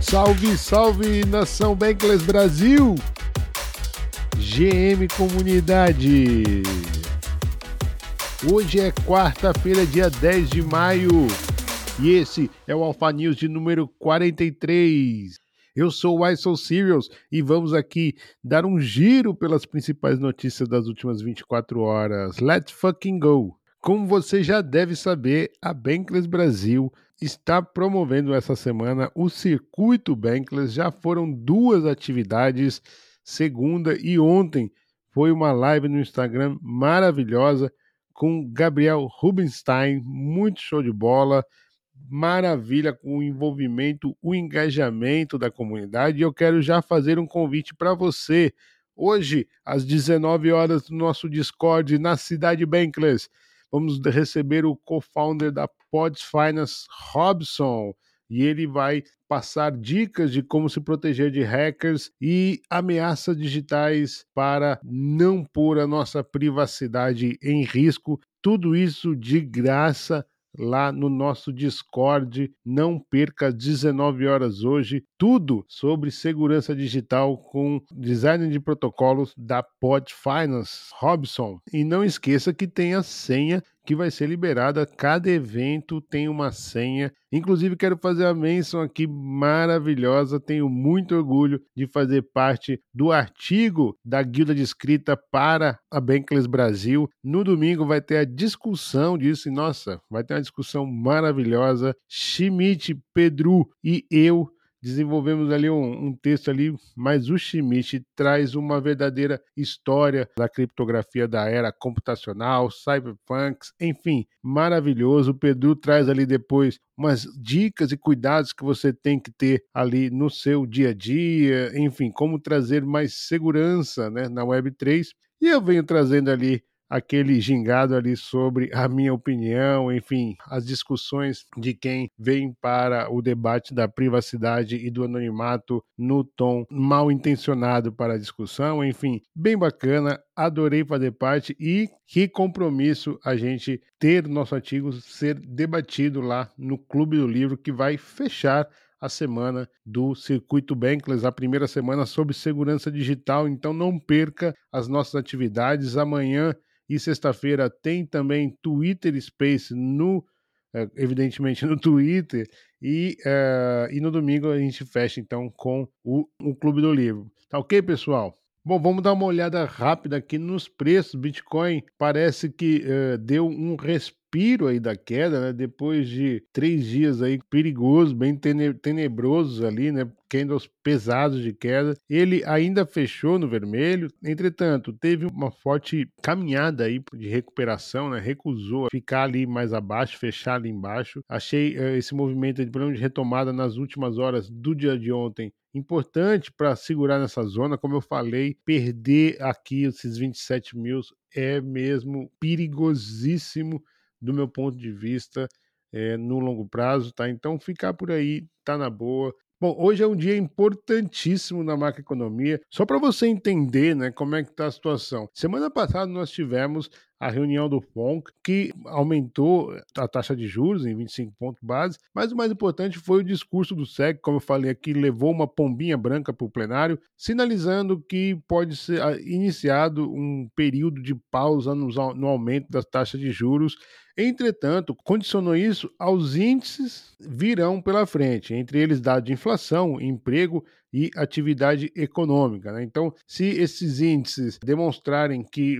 Salve, salve nação Bankless Brasil! GM Comunidade! Hoje é quarta-feira, dia 10 de maio, e esse é o Alpha News de número 43. Eu sou o I So Serious e vamos aqui dar um giro pelas principais notícias das últimas 24 horas. Let's fucking go! Como você já deve saber, a Bankless Brasil está promovendo essa semana o Circuito Bankless. Já foram duas atividades, segunda e ontem foi uma live no Instagram maravilhosa com Gabriel Rubinstein, muito show de bola, maravilha com o envolvimento, o engajamento da comunidade. E eu quero já fazer um convite para você. Hoje, às 19 horas, no nosso Discord na Cidade Bankless, vamos receber o co-founder da Pods Finance, Robson, e ele vai passar dicas de como se proteger de hackers e ameaças digitais para não pôr a nossa privacidade em risco. Tudo isso de graça lá no nosso Discord. Não perca às 19 horas hoje tudo sobre segurança digital com design de protocolos da Pod Finance Robson. E não esqueça que tem a senha que vai ser liberada. Cada evento tem uma senha. Inclusive, quero fazer a menção aqui maravilhosa. Tenho muito orgulho de fazer parte do artigo da Guilda de Escrita para a Bankless Brasil. No domingo vai ter a discussão disso. E, nossa, vai ter uma discussão maravilhosa. Schmidt, Pedro e eu desenvolvemos ali um, um, texto ali, mas o Schmidt traz uma verdadeira história da criptografia da era computacional, cyberpunks, enfim, maravilhoso. O Pedro traz ali depois umas dicas e cuidados que você tem que ter ali no seu dia a dia, enfim, como trazer mais segurança né, na Web3. E eu venho trazendo ali aquele gingado ali sobre a minha opinião, enfim, as discussões de quem vem para o debate da privacidade e do anonimato no tom mal intencionado para a discussão, enfim, bem bacana, adorei fazer parte e que compromisso a gente ter nosso artigo ser debatido lá no Clube do Livro que vai fechar a semana do Circuito Bankless, a primeira semana sobre segurança digital. Então não perca as nossas atividades. Amanhã e sexta-feira tem também Twitter Space no eh, evidentemente no Twitter e, uh, e no domingo a gente fecha então com o, o Clube do Livro. Tá ok, pessoal? Bom, vamos dar uma olhada rápida aqui nos preços. Bitcoin parece que uh, deu um respiro respiro aí da queda, né? Depois de três dias aí perigosos, bem tenebrosos ali, né? Candles pesados de queda. Ele ainda fechou no vermelho, entretanto, teve uma forte caminhada aí de recuperação, né? Recusou ficar ali mais abaixo, fechar ali embaixo. Achei uh, esse movimento de de retomada nas últimas horas do dia de ontem importante para segurar nessa zona, como eu falei, perder aqui esses 27 mil é mesmo perigosíssimo do meu ponto de vista, é, no longo prazo, tá? Então, ficar por aí tá na boa. Bom, hoje é um dia importantíssimo na macroeconomia, só para você entender né, como é que está a situação. Semana passada nós tivemos a reunião do FONC, que aumentou a taxa de juros em 25 pontos base, mas o mais importante foi o discurso do SEC, como eu falei aqui, levou uma pombinha branca para o plenário, sinalizando que pode ser ah, iniciado um período de pausa no, no aumento das taxas de juros Entretanto, condicionou isso aos índices virão pela frente, entre eles dados de inflação, emprego e atividade econômica. Né? Então, se esses índices demonstrarem que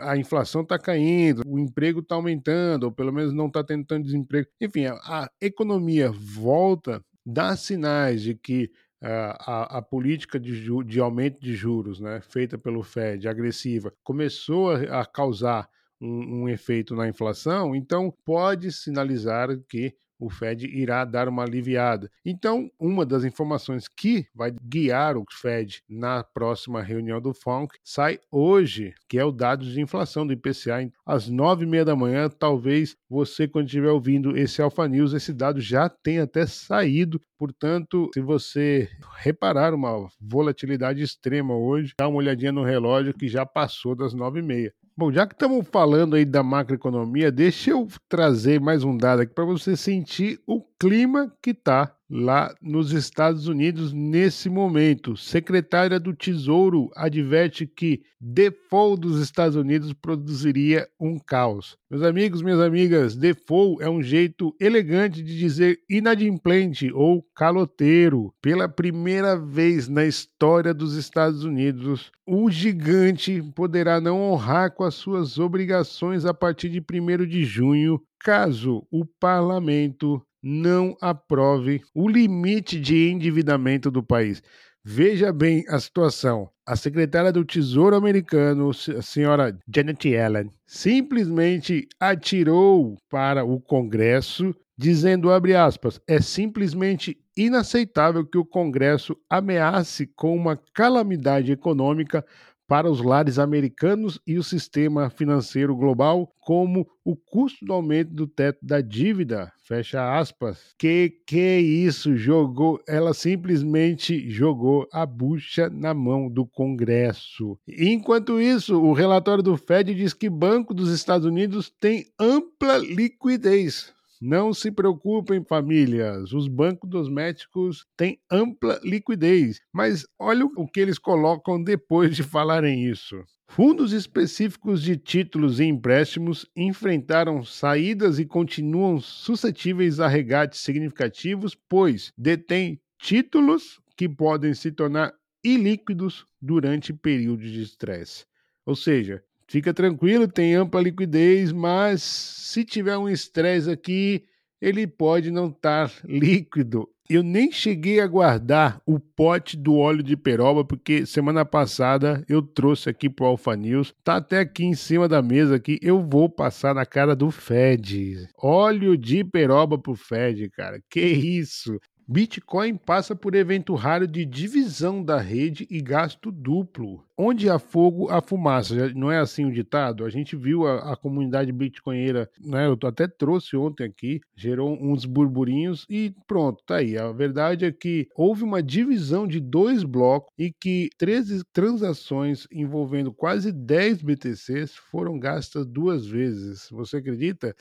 a inflação está caindo, o emprego está aumentando, ou pelo menos não está tendo tanto desemprego, enfim, a, a economia volta, dá sinais de que a, a, política de, de, aumento de juros, né, feita pelo Fed, agressiva, começou a, a causar um, um efeito na inflação, então pode sinalizar que o Fed irá dar uma aliviada. Então, uma das informações que vai guiar o Fed na próxima reunião do FONC sai hoje, que é o dado de inflação do IPCA, às nove e meia da manhã. Talvez você, quando estiver ouvindo esse Alpha News, esse dado já tenha até saído. Portanto, se você reparar uma volatilidade extrema hoje, dá uma olhadinha no relógio que já passou das nove e meia. Bom, já que estamos falando aí da macroeconomia, deixa eu trazer mais um dado aqui para você sentir o clima que está lá nos Estados Unidos nesse momento. Secretária do Tesouro adverte que default dos Estados Unidos produziria um caos. Meus amigos, minhas amigas, default é um jeito elegante de dizer inadimplente ou caloteiro. Pela primeira vez na história dos Estados Unidos, o gigante poderá não honrar com as suas obrigações a partir de 1 de junho, caso o parlamento não aprove o limite de endividamento do país. Veja bem a situação. A secretária do Tesouro americano, a senhora Janet Yellen, simplesmente atirou para o Congresso, dizendo, abre aspas, é simplesmente inaceitável que o Congresso ameace com uma calamidade econômica para os lares americanos e o sistema financeiro global, como o custo do aumento do teto da dívida. Fecha aspas. Que que isso? Jogou, ela simplesmente jogou a bucha na mão do Congresso. Enquanto isso, o relatório do Fed diz que Banco dos Estados Unidos tem ampla liquidez não se preocupem, famílias. Os bancos domésticos têm ampla liquidez. Mas olha o que eles colocam depois de falarem isso. Fundos específicos de títulos e empréstimos enfrentaram saídas e continuam suscetíveis a regates significativos, pois detêm títulos que podem se tornar ilíquidos durante períodos de estresse. Ou seja, Fica tranquilo, tem ampla liquidez, mas se tiver um estresse aqui, ele pode não estar líquido. Eu nem cheguei a guardar o pote do óleo de peroba, porque semana passada eu trouxe aqui pro Alpha News. Tá até aqui em cima da mesa aqui. Eu vou passar na cara do Fed. Óleo de peroba pro Fed, cara. Que isso? Bitcoin passa por evento raro de divisão da rede e gasto duplo. Onde há fogo, há fumaça. Não é assim o ditado? A gente viu a, a comunidade bitcoinheira, né? Eu até trouxe ontem aqui, gerou uns burburinhos e pronto, tá aí. A verdade é que houve uma divisão de dois blocos e que 13 transações envolvendo quase 10 BTCs foram gastas duas vezes. Você acredita?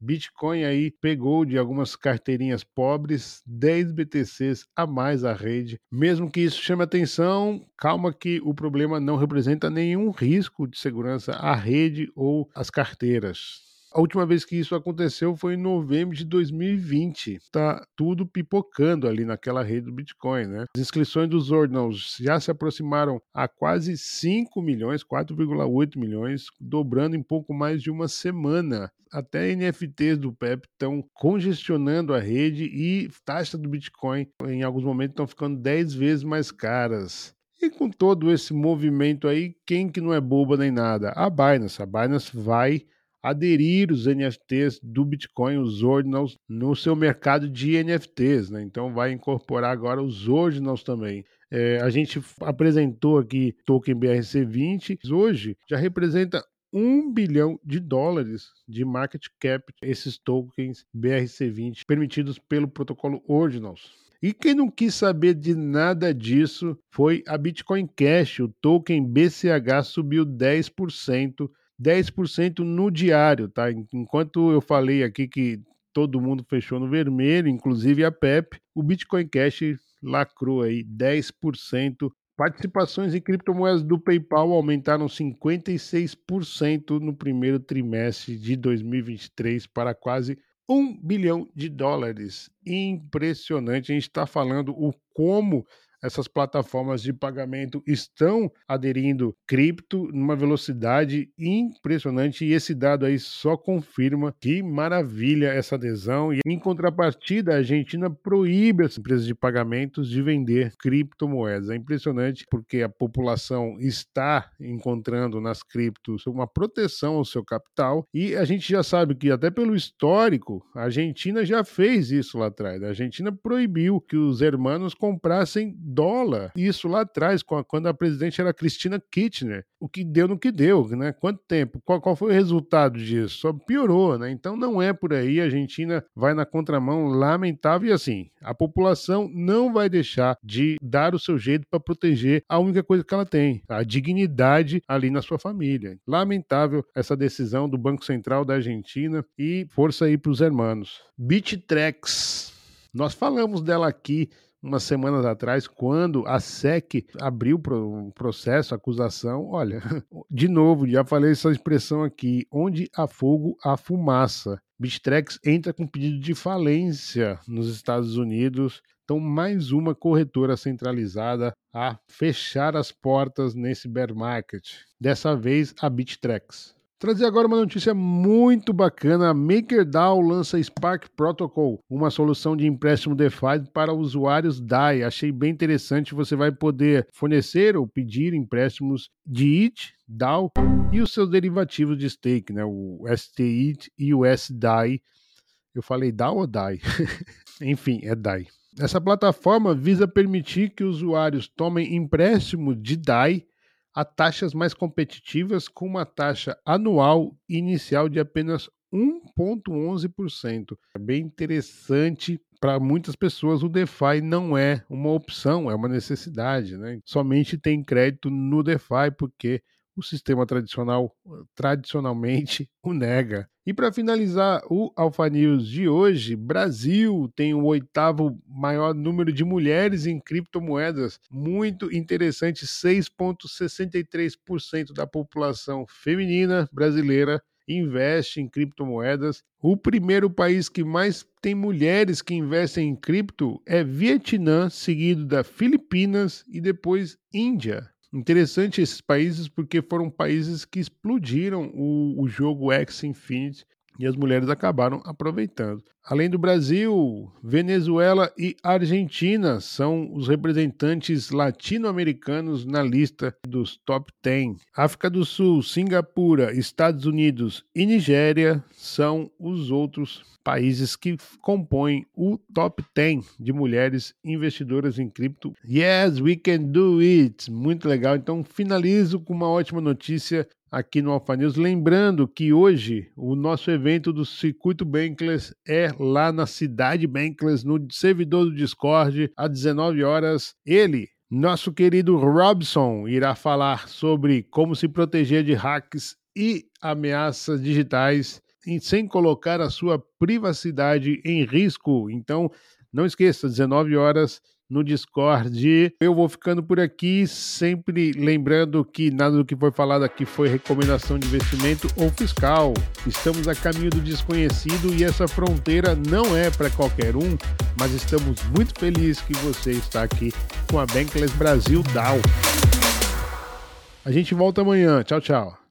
Bitcoin aí pegou de algumas carteirinhas pobres 10 BTCs a mais a rede. Mesmo que isso chame atenção, calma que o problema não representa nenhum risco de segurança à rede ou às carteiras. A última vez que isso aconteceu foi em novembro de 2020. Tá tudo pipocando ali naquela rede do Bitcoin, né? As inscrições dos ordinals já se aproximaram a quase 5 milhões, 4,8 milhões, dobrando em pouco mais de uma semana. Até NFTs do PEP estão congestionando a rede e taxas do Bitcoin em alguns momentos estão ficando 10 vezes mais caras. E com todo esse movimento aí, quem que não é boba nem nada? A Binance. A Binance vai aderir os NFTs do Bitcoin, os Ordinals, no seu mercado de NFTs. Né? Então vai incorporar agora os Ordinals também. É, a gente apresentou aqui token BRC20, hoje já representa 1 bilhão de dólares de market cap esses tokens BRC20 permitidos pelo protocolo Ordinals. E quem não quis saber de nada disso foi a Bitcoin Cash. O token BCH subiu 10% 10% no diário, tá? Enquanto eu falei aqui que todo mundo fechou no vermelho, inclusive a PEP, o Bitcoin Cash lacrou aí 10%. Participações em criptomoedas do PayPal aumentaram 56% no primeiro trimestre de 2023 para quase 1 bilhão de dólares. Impressionante. A gente está falando o como essas plataformas de pagamento estão aderindo cripto numa velocidade impressionante e esse dado aí só confirma que maravilha essa adesão e em contrapartida a Argentina proíbe as empresas de pagamentos de vender criptomoedas. É impressionante porque a população está encontrando nas criptos uma proteção ao seu capital e a gente já sabe que até pelo histórico a Argentina já fez isso lá atrás. A Argentina proibiu que os hermanos comprassem dólar. Isso lá atrás, quando a presidente era Cristina Kirchner. O que deu no que deu, né? Quanto tempo? Qual, qual foi o resultado disso? Só piorou, né? Então não é por aí. A Argentina vai na contramão lamentável e assim, a população não vai deixar de dar o seu jeito para proteger a única coisa que ela tem, a dignidade ali na sua família. Lamentável essa decisão do Banco Central da Argentina e força aí para os hermanos. BitTrex Nós falamos dela aqui umas semanas atrás, quando a SEC abriu um processo, acusação. Olha, de novo, já falei essa expressão aqui: onde há fogo, há fumaça. Bistrex entra com pedido de falência nos Estados Unidos. Então, mais uma corretora centralizada a fechar as portas nesse bear market. Dessa vez, a Bittrex. Trazer agora uma notícia muito bacana. A MakerDAO lança Spark Protocol, uma solução de empréstimo DeFi para usuários DAI. Achei bem interessante. Você vai poder fornecer ou pedir empréstimos de IT, DAO e os seus derivativos de stake, né? o STIT e o SDAI. Eu falei DAO ou DAI? Enfim, é DAI. Essa plataforma visa permitir que usuários tomem empréstimo de DAI a taxas mais competitivas com uma taxa anual inicial de apenas 1,11%. É bem interessante para muitas pessoas o DeFi não é uma opção, é uma necessidade. Né? Somente tem crédito no DeFi porque o sistema tradicional tradicionalmente o nega. E para finalizar o Alpha News de hoje, Brasil tem o oitavo maior número de mulheres em criptomoedas. Muito interessante, 6,63% da população feminina brasileira investe em criptomoedas. O primeiro país que mais tem mulheres que investem em cripto é Vietnã, seguido da Filipinas e depois Índia. Interessante esses países porque foram países que explodiram o, o jogo X Infinity e as mulheres acabaram aproveitando. Além do Brasil, Venezuela e Argentina são os representantes latino-americanos na lista dos top 10. África do Sul, Singapura, Estados Unidos e Nigéria são os outros países que compõem o top 10 de mulheres investidoras em cripto. Yes, we can do it! Muito legal. Então, finalizo com uma ótima notícia aqui no Alpha News. Lembrando que hoje o nosso evento do Circuito Bankless é lá na cidade Bankless, no servidor do Discord, às 19 horas. Ele, nosso querido Robson, irá falar sobre como se proteger de hacks e ameaças digitais sem colocar a sua privacidade em risco. Então, não esqueça, 19 horas no Discord. Eu vou ficando por aqui, sempre lembrando que nada do que foi falado aqui foi recomendação de investimento ou fiscal. Estamos a caminho do desconhecido e essa fronteira não é para qualquer um, mas estamos muito felizes que você está aqui com a Bankless Brasil DAO. A gente volta amanhã. Tchau, tchau.